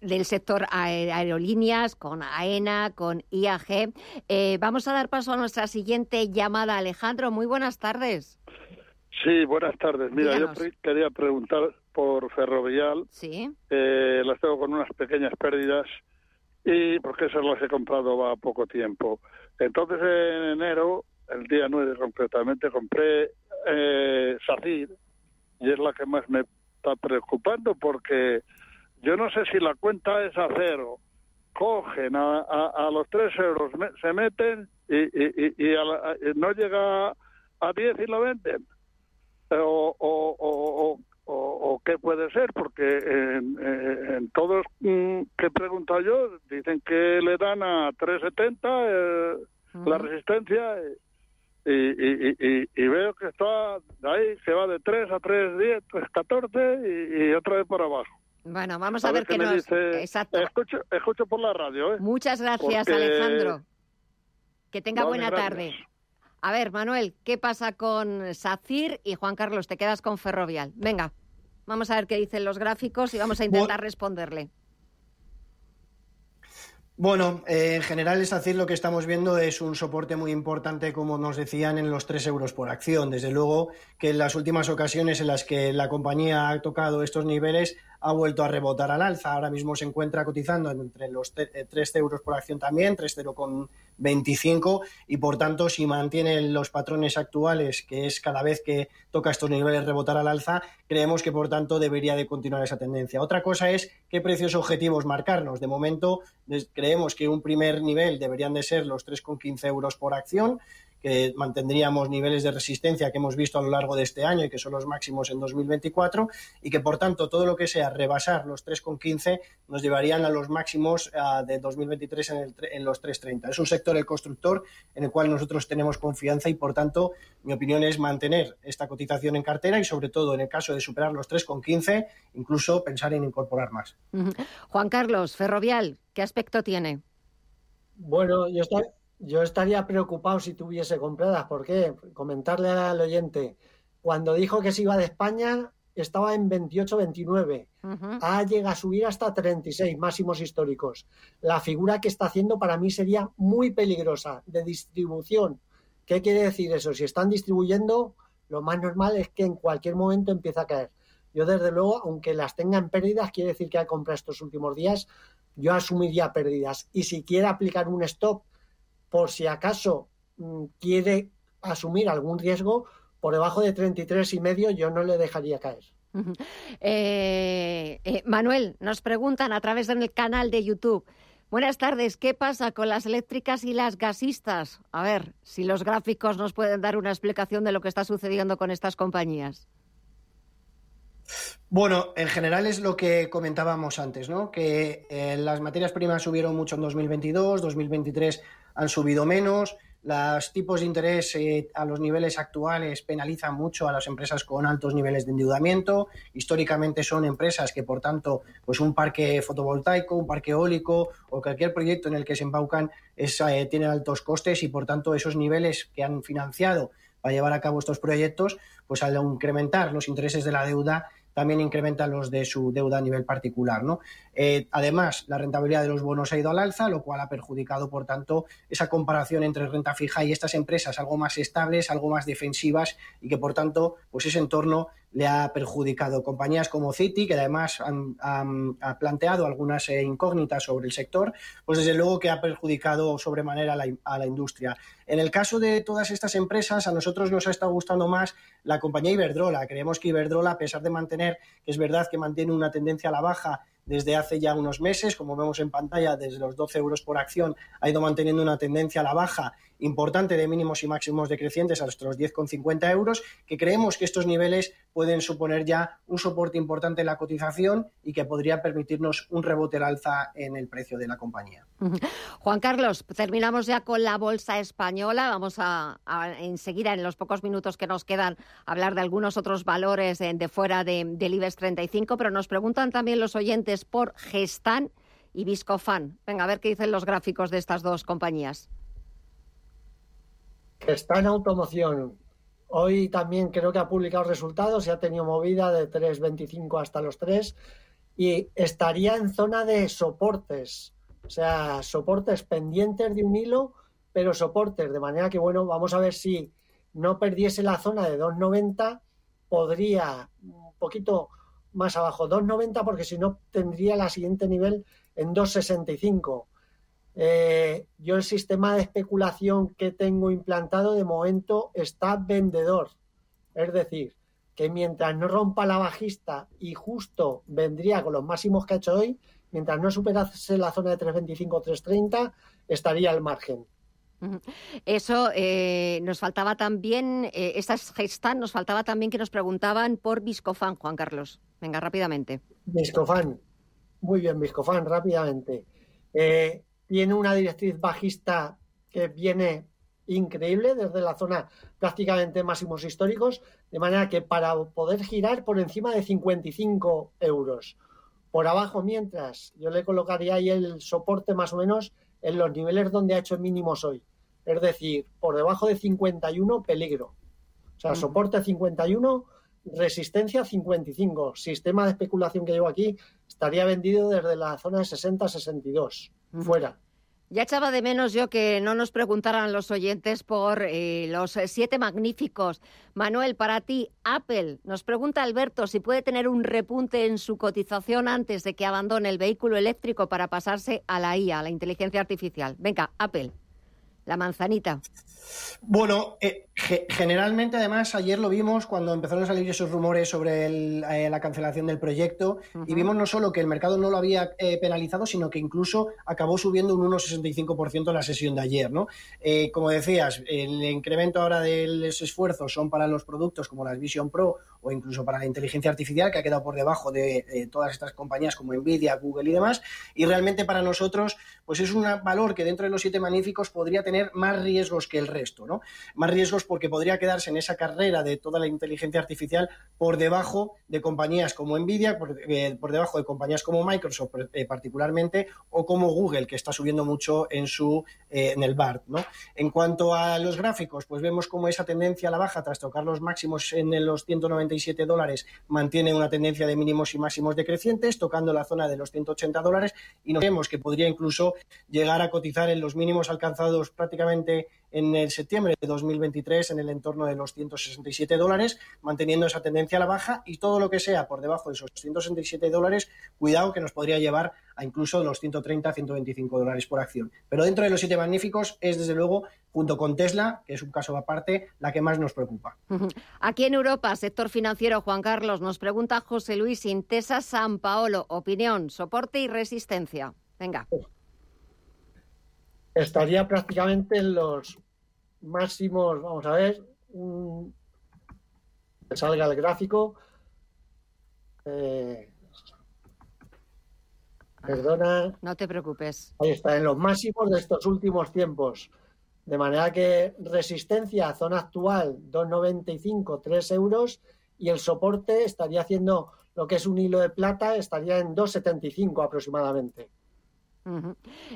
del sector aerolíneas con AENA, con IAG. Eh, vamos a dar paso a nuestra siguiente llamada, Alejandro. Muy buenas tardes. Sí, buenas tardes. Mira, yo quería preguntar por Ferrovial. Sí. Eh, las tengo con unas pequeñas pérdidas y porque esas las he comprado a poco tiempo. Entonces en enero, el día 9 concretamente, compré eh, SACIR y es la que más me está preocupando porque yo no sé si la cuenta es a cero. Cogen a, a, los 3 euros, se meten y, y, y, no llega a 10 y lo venden. O, o, o, o, qué puede ser, porque en, en todos mm, que he preguntado yo dicen que le dan a 370 eh, la resistencia y, y, y, veo que está ahí, se va de 3 a 3, 10, 3, 14 y, otra vez por abajo. Bueno, vamos a, ver, qué nos... Dice... Exacto. Escucho, escucho por la radio. ¿eh? Muchas gracias, Alejandro. Que tenga buena tarde. A ver, Manuel, ¿qué pasa con SACIR? Y Juan Carlos, te quedas con Ferrovial. Venga, vamos a ver qué dicen los gráficos y vamos a intentar responderle. Bueno, eh, en general es decir, lo que estamos viendo es un soporte muy importante, como nos decían, en los 3 euros por acción. Desde luego que en las últimas ocasiones en las que la compañía ha tocado estos niveles ha vuelto a rebotar al alza. Ahora mismo se encuentra cotizando entre los 3 eh, euros por acción también, 3,025 y por tanto si mantiene los patrones actuales, que es cada vez que toca estos niveles rebotar al alza, creemos que por tanto debería de continuar esa tendencia. Otra cosa es qué precios objetivos marcarnos. De momento creemos que un primer nivel deberían de ser los 3,15 euros por acción que mantendríamos niveles de resistencia que hemos visto a lo largo de este año y que son los máximos en 2024 y que por tanto todo lo que sea rebasar los 3,15 nos llevarían a los máximos uh, de 2023 en, el, en los 3,30. Es un sector, el constructor, en el cual nosotros tenemos confianza y por tanto mi opinión es mantener esta cotización en cartera y sobre todo en el caso de superar los 3,15 incluso pensar en incorporar más. Juan Carlos, Ferrovial, ¿qué aspecto tiene? Bueno, yo estoy, yo estaría preocupado si tuviese compradas. ¿Por qué? Comentarle al oyente, cuando dijo que se iba de España, estaba en 28, 29. Uh -huh. Ha llegado a subir hasta 36 máximos históricos. La figura que está haciendo para mí sería muy peligrosa de distribución. ¿Qué quiere decir eso? Si están distribuyendo, lo más normal es que en cualquier momento empiece a caer. Yo, desde luego, aunque las tenga en pérdidas, quiere decir que ha comprado estos últimos días, yo asumiría pérdidas. Y si quiere aplicar un stop por si acaso mm, quiere asumir algún riesgo, por debajo de 33 y medio yo no le dejaría caer. Eh, eh, Manuel, nos preguntan a través del canal de YouTube. Buenas tardes, ¿qué pasa con las eléctricas y las gasistas? A ver, si los gráficos nos pueden dar una explicación de lo que está sucediendo con estas compañías. Bueno, en general es lo que comentábamos antes, ¿no? Que eh, las materias primas subieron mucho en 2022, 2023 han subido menos, los tipos de interés eh, a los niveles actuales penalizan mucho a las empresas con altos niveles de endeudamiento. Históricamente son empresas que, por tanto, pues un parque fotovoltaico, un parque eólico o cualquier proyecto en el que se embaucan eh, tienen altos costes y, por tanto, esos niveles que han financiado para llevar a cabo estos proyectos, pues al incrementar los intereses de la deuda también incrementan los de su deuda a nivel particular. ¿no? Eh, además, la rentabilidad de los bonos ha ido al alza, lo cual ha perjudicado, por tanto, esa comparación entre renta fija y estas empresas algo más estables, algo más defensivas y que, por tanto, pues ese entorno le ha perjudicado. Compañías como Citi, que además han, planteado algunas eh, incógnitas sobre el sector, pues desde luego que ha perjudicado sobremanera a la, a la, industria. En el caso de todas estas empresas, a nosotros nos ha estado gustando más la compañía Iberdrola. Creemos que Iberdrola, a pesar de mantener, que es verdad que mantiene una tendencia a la baja, desde hace ya unos meses, como vemos en pantalla, desde los 12 euros por acción, ha ido manteniendo una tendencia a la baja importante de mínimos y máximos decrecientes hasta los 10,50 euros, que creemos que estos niveles pueden suponer ya un soporte importante en la cotización y que podría permitirnos un rebote al alza en el precio de la compañía. Juan Carlos, terminamos ya con la bolsa española. Vamos a, a enseguida, en los pocos minutos que nos quedan, hablar de algunos otros valores de, fuera de, del IBEX 35, pero nos preguntan también los oyentes por Gestan y Viscofan. Venga, a ver qué dicen los gráficos de estas dos compañías está en automoción. Hoy también creo que ha publicado resultados y ha tenido movida de 3.25 hasta los 3 y estaría en zona de soportes, o sea, soportes pendientes de un hilo, pero soportes, de manera que, bueno, vamos a ver si no perdiese la zona de 2.90, podría un poquito más abajo, 2.90, porque si no tendría la siguiente nivel en 2.65 eh, yo el sistema de especulación que tengo implantado de momento está vendedor. Es decir, que mientras no rompa la bajista y justo vendría con los máximos que ha hecho hoy, mientras no superase la zona de 325-330, estaría al margen. Eso eh, nos faltaba también, eh, estas gestas, nos faltaba también que nos preguntaban por Viscofan, Juan Carlos. Venga, rápidamente. Viscofan. Muy bien, Viscofan, rápidamente. Eh, tiene una directriz bajista que viene increíble desde la zona prácticamente máximos históricos, de manera que para poder girar por encima de 55 euros. Por abajo, mientras, yo le colocaría ahí el soporte más o menos en los niveles donde ha hecho mínimos hoy. Es decir, por debajo de 51, peligro. O sea, soporte 51, resistencia 55. Sistema de especulación que llevo aquí estaría vendido desde la zona de 60-62 fuera. Ya echaba de menos yo que no nos preguntaran los oyentes por eh, los eh, siete magníficos. Manuel, para ti, Apple, nos pregunta Alberto si puede tener un repunte en su cotización antes de que abandone el vehículo eléctrico para pasarse a la IA, a la inteligencia artificial. Venga, Apple, la manzanita. Bueno, eh, generalmente, además, ayer lo vimos cuando empezaron a salir esos rumores sobre eh, la cancelación del proyecto y vimos no solo que el mercado no lo había eh, penalizado, sino que incluso acabó subiendo un 1,65% en la sesión de ayer. ¿no? como decías, el incremento ahora de los esfuerzos son para los productos como las Vision Pro o incluso para la inteligencia artificial, que ha quedado por debajo de todas estas compañías como Nvidia, Google y demás. Y realmente para nosotros, pues es un valor que dentro de los siete magníficos podría tener más riesgos que el resto. ¿no? Más riesgos porque podría quedarse en esa carrera de toda la inteligencia artificial por debajo de compañías como Nvidia, por, eh, debajo de compañías como Microsoft eh, particularmente, o como Google, que está subiendo mucho en, su, eh, en el BART. ¿no? En cuanto a los gráficos, pues vemos como esa tendencia a la baja tras tocar los máximos en los 197 dólares mantiene una tendencia de mínimos y máximos decrecientes, tocando la zona de los 180 dólares y nos vemos que podría incluso llegar a cotizar en los mínimos alcanzados prácticamente en el septiembre de 2023 en el entorno de los 167 dólares, manteniendo esa tendencia a la baja y todo lo que sea por debajo de esos 167 dólares, cuidado que nos podría llevar a incluso los 130, 125 dólares por acción. Pero dentro de los siete magníficos es desde luego, junto con Tesla, que es un caso aparte, la que más nos preocupa. Aquí en Europa, sector financiero, Juan Carlos, nos pregunta José Luis Intesa San Paolo, opinión, soporte y resistencia. Venga estaría prácticamente en los máximos, vamos a ver, que salga el gráfico. Eh, perdona. No te preocupes. Ahí está, en los máximos de estos últimos tiempos. De manera que resistencia, zona actual, 2,95, 3 euros, y el soporte estaría haciendo lo que es un hilo de plata, estaría en 2,75 aproximadamente.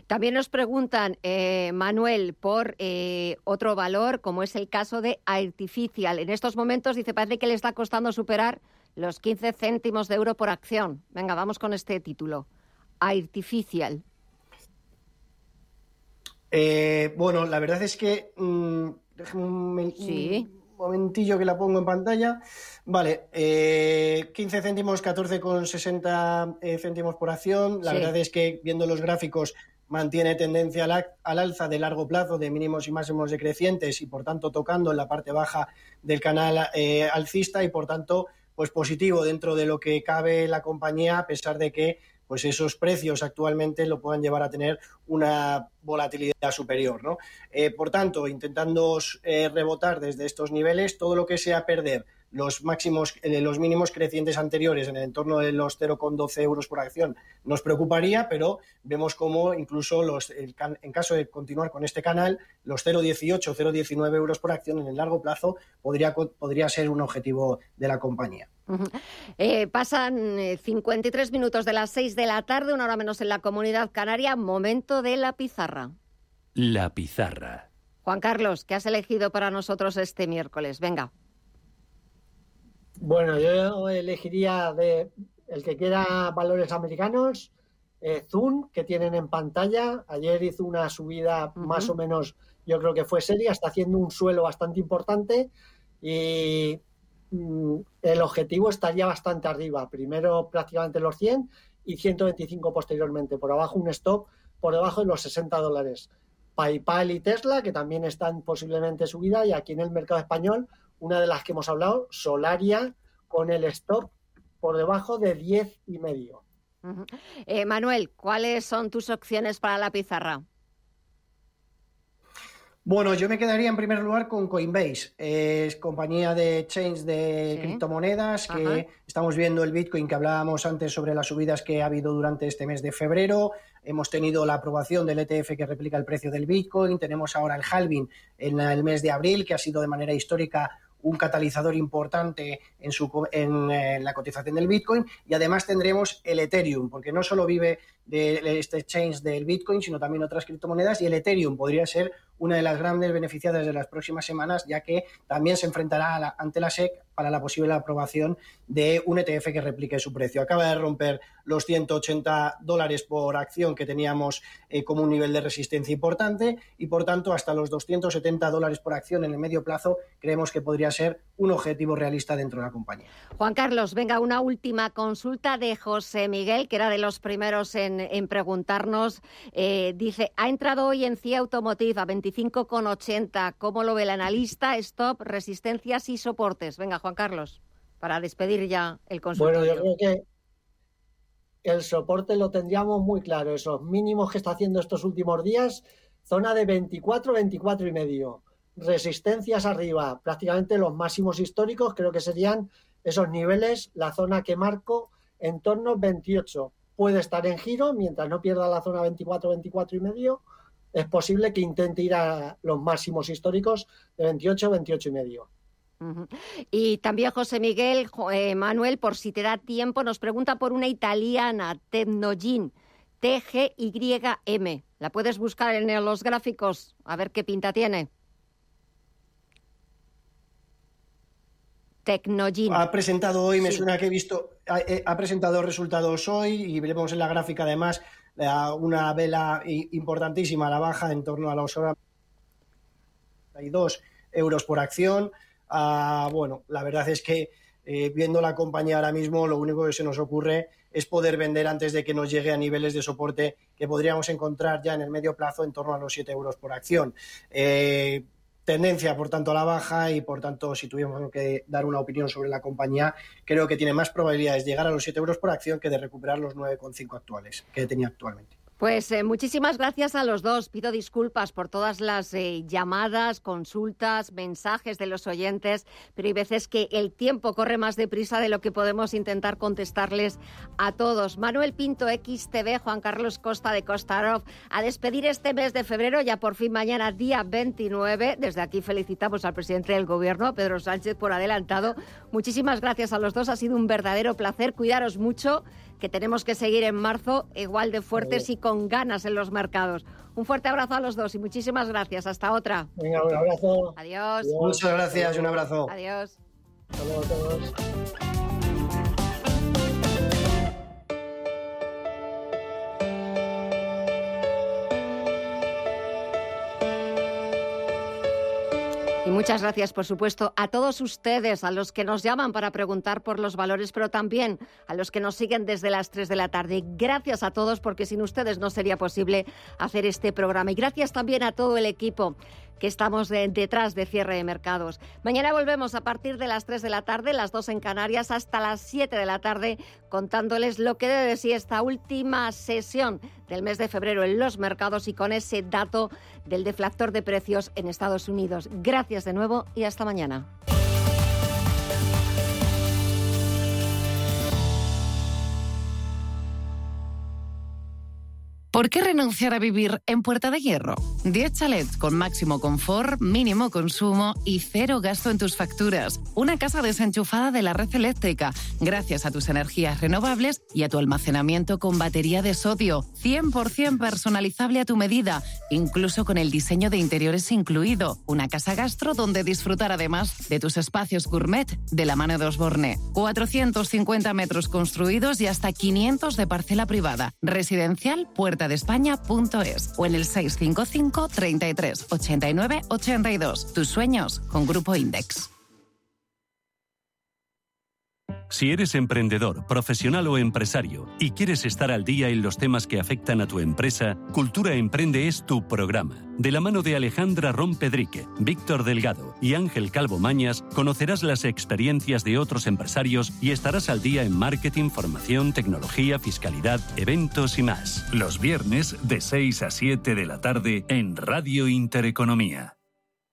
También nos preguntan, eh, Manuel, por eh, otro valor, como es el caso de Artificial. En estos momentos dice, parece que le está costando superar los 15 céntimos de euro por acción. Venga, vamos con este título. Artificial. Eh, bueno, la verdad es que... Mm, sí momentillo que la pongo en pantalla. Vale, 15 eh, céntimos, 14,60 eh, céntimos por acción. La verdad es que viendo los gráficos mantiene tendencia al, alza de largo plazo de mínimos y máximos decrecientes y por tanto tocando en la parte baja del canal eh, alcista y por tanto pues positivo dentro de lo que cabe la compañía a pesar de que pues esos precios actualmente lo puedan llevar a tener una volatilidad superior. ¿no? Eh, por tanto, intentando eh, rebotar desde estos niveles, todo lo que sea perder los máximos, eh, los mínimos crecientes anteriores en el entorno de los 0,12 euros por acción nos preocuparía, pero vemos cómo incluso los, en caso de continuar con este canal, los 0,18 o 0,19 euros por acción en el largo plazo podría, podría ser un objetivo de la compañía. Eh, pasan 53 eh, minutos de las 6 de la tarde, una hora menos en la comunidad canaria, momento de la pizarra. La pizarra. Juan Carlos, ¿qué has elegido para nosotros este miércoles? Venga. Bueno, yo elegiría de el que quiera valores americanos, eh, Zoom, que tienen en pantalla. Ayer hizo una subida más o menos, yo creo que fue seria, está haciendo un suelo bastante importante y mm, el objetivo estaría bastante arriba. Primero prácticamente los 100 y 125 posteriormente. Por abajo un stop por debajo de los 60 dólares. PayPal y Tesla, que también están posiblemente subida, y aquí en el mercado español una de las que hemos hablado, Solaria, con el stop por debajo de 10 y medio. Eh, Manuel, ¿cuáles son tus opciones para la pizarra? Bueno, yo me quedaría en primer lugar con Coinbase. Es compañía de chains de criptomonedas que estamos viendo el Bitcoin que hablábamos antes sobre las subidas que ha habido durante este mes de febrero. Hemos tenido la aprobación del ETF que replica el precio del Bitcoin. Tenemos ahora el halving en el mes de abril, que ha sido de manera histórica un catalizador importante en, su, en, en, la cotización del Bitcoin y además tendremos el Ethereum, porque no solo vive de este exchange del Bitcoin, sino también otras criptomonedas y el Ethereum podría ser una de las grandes beneficiadas de las próximas semanas, ya que también se enfrentará ante la SEC para la posible aprobación de un ETF que replique su precio. Acaba de romper los 180 dólares por acción que teníamos eh, como un nivel de resistencia importante y, por tanto, hasta los 270 dólares por acción en el medio plazo creemos que podría ser un objetivo realista dentro de la compañía. Juan Carlos, venga, una última consulta de José Miguel, que era de los primeros en, preguntarnos. Eh, dice, ha entrado hoy en CIA Automotive a 25,80. ¿Cómo lo ve el analista? Stop, resistencias y soportes. Venga, Juan Carlos, para despedir ya el consultorio. Bueno, yo creo que el soporte lo tendríamos muy claro. Esos mínimos que está haciendo estos últimos días, zona de 24, 24 y medio. Resistencias arriba, prácticamente los máximos históricos, creo que serían esos niveles, la zona que marco en torno 28. Puede estar en giro mientras no pierda la zona 24, 24 y medio. Es posible que intente ir a los máximos históricos de 28, 28 y medio. Y también José Miguel, eh, Manuel, por si te da tiempo, nos pregunta por una italiana, Tecnogin, TGYM. La puedes buscar en los gráficos, a ver qué pinta tiene. Tecnogin. Ha presentado hoy, me suena que he visto, eh, ha, presentado resultados hoy y veremos en la gráfica además una vela importantísima a la baja en torno a los 2 euros por acción. Bueno, la verdad es que eh, viendo la compañía ahora mismo, lo único que se nos ocurre es poder vender antes de que nos llegue a niveles de soporte que podríamos encontrar ya en el medio plazo en torno a los 7 euros por acción. Eh, tendencia, por tanto, a la baja y, por tanto, si tuviéramos que dar una opinión sobre la compañía, creo que tiene más probabilidades de llegar a los 7 euros por acción que de recuperar los 9,5 actuales que tenía actualmente. Pues eh, muchísimas gracias a los dos. Pido disculpas por todas las eh, llamadas, consultas, mensajes de los oyentes, pero hay veces que el tiempo corre más deprisa de lo que podemos intentar contestarles a todos. Manuel Pinto, XTV, Juan Carlos Costa de Costarov, a despedir este mes de febrero, ya por fin mañana, día 29. Desde aquí felicitamos al presidente del Gobierno, Pedro Sánchez, por adelantado. Muchísimas gracias a los dos. Ha sido un verdadero placer. Cuidaros mucho que tenemos que seguir en marzo igual de fuertes y con ganas en los mercados. Un fuerte abrazo a los dos y muchísimas gracias. Hasta otra. Venga, un abrazo. Adiós. Muchas gracias y un abrazo. Adiós. Hasta a todos. Muchas gracias, por supuesto, a todos ustedes, a los que nos llaman para preguntar por los valores, pero también a los que nos siguen desde las 3 de la tarde. Gracias a todos, porque sin ustedes no sería posible hacer este programa. Y gracias también a todo el equipo que estamos detrás de cierre de mercados. Mañana volvemos a partir de las 3 de la tarde, las 2 en Canarias, hasta las 7 de la tarde, contándoles lo que debe decir esta última sesión del mes de febrero en los mercados y con ese dato del deflactor de precios en Estados Unidos. Gracias de nuevo y hasta mañana. ¿Por qué renunciar a vivir en Puerta de Hierro? 10 chalets con máximo confort, mínimo consumo y cero gasto en tus facturas. Una casa desenchufada de la red eléctrica, gracias a tus energías renovables y a tu almacenamiento con batería de sodio. 100% personalizable a tu medida, incluso con el diseño de interiores incluido. Una casa gastro donde disfrutar además de tus espacios gourmet de la mano de Osborne. 450 metros construidos y hasta 500 de parcela privada. Residencial Puerta de España.es o en el 655 33 89 82. Tus sueños con Grupo Index. Si eres emprendedor, profesional o empresario y quieres estar al día en los temas que afectan a tu empresa, Cultura Emprende es tu programa. De la mano de Alejandra Rompedrique, Víctor Delgado y Ángel Calvo Mañas, conocerás las experiencias de otros empresarios y estarás al día en marketing, formación, tecnología, fiscalidad, eventos y más. Los viernes de 6 a 7 de la tarde en Radio Intereconomía.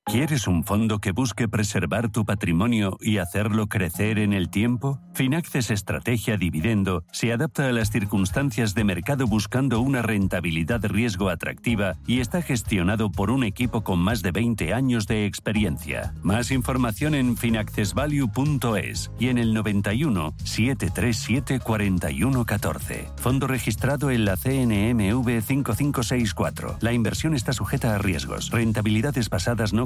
¿Quieres un fondo que busque preservar tu patrimonio y hacerlo crecer en el tiempo? Finaxes Estrategia Dividendo se adapta a las circunstancias de mercado buscando una rentabilidad riesgo atractiva y está gestionado por un equipo con más de 20 años de experiencia. Más información en finaccesvalue.es y en el 91 737 4114. Fondo registrado en la CNMV 5564. La inversión está sujeta a riesgos. Rentabilidades pasadas no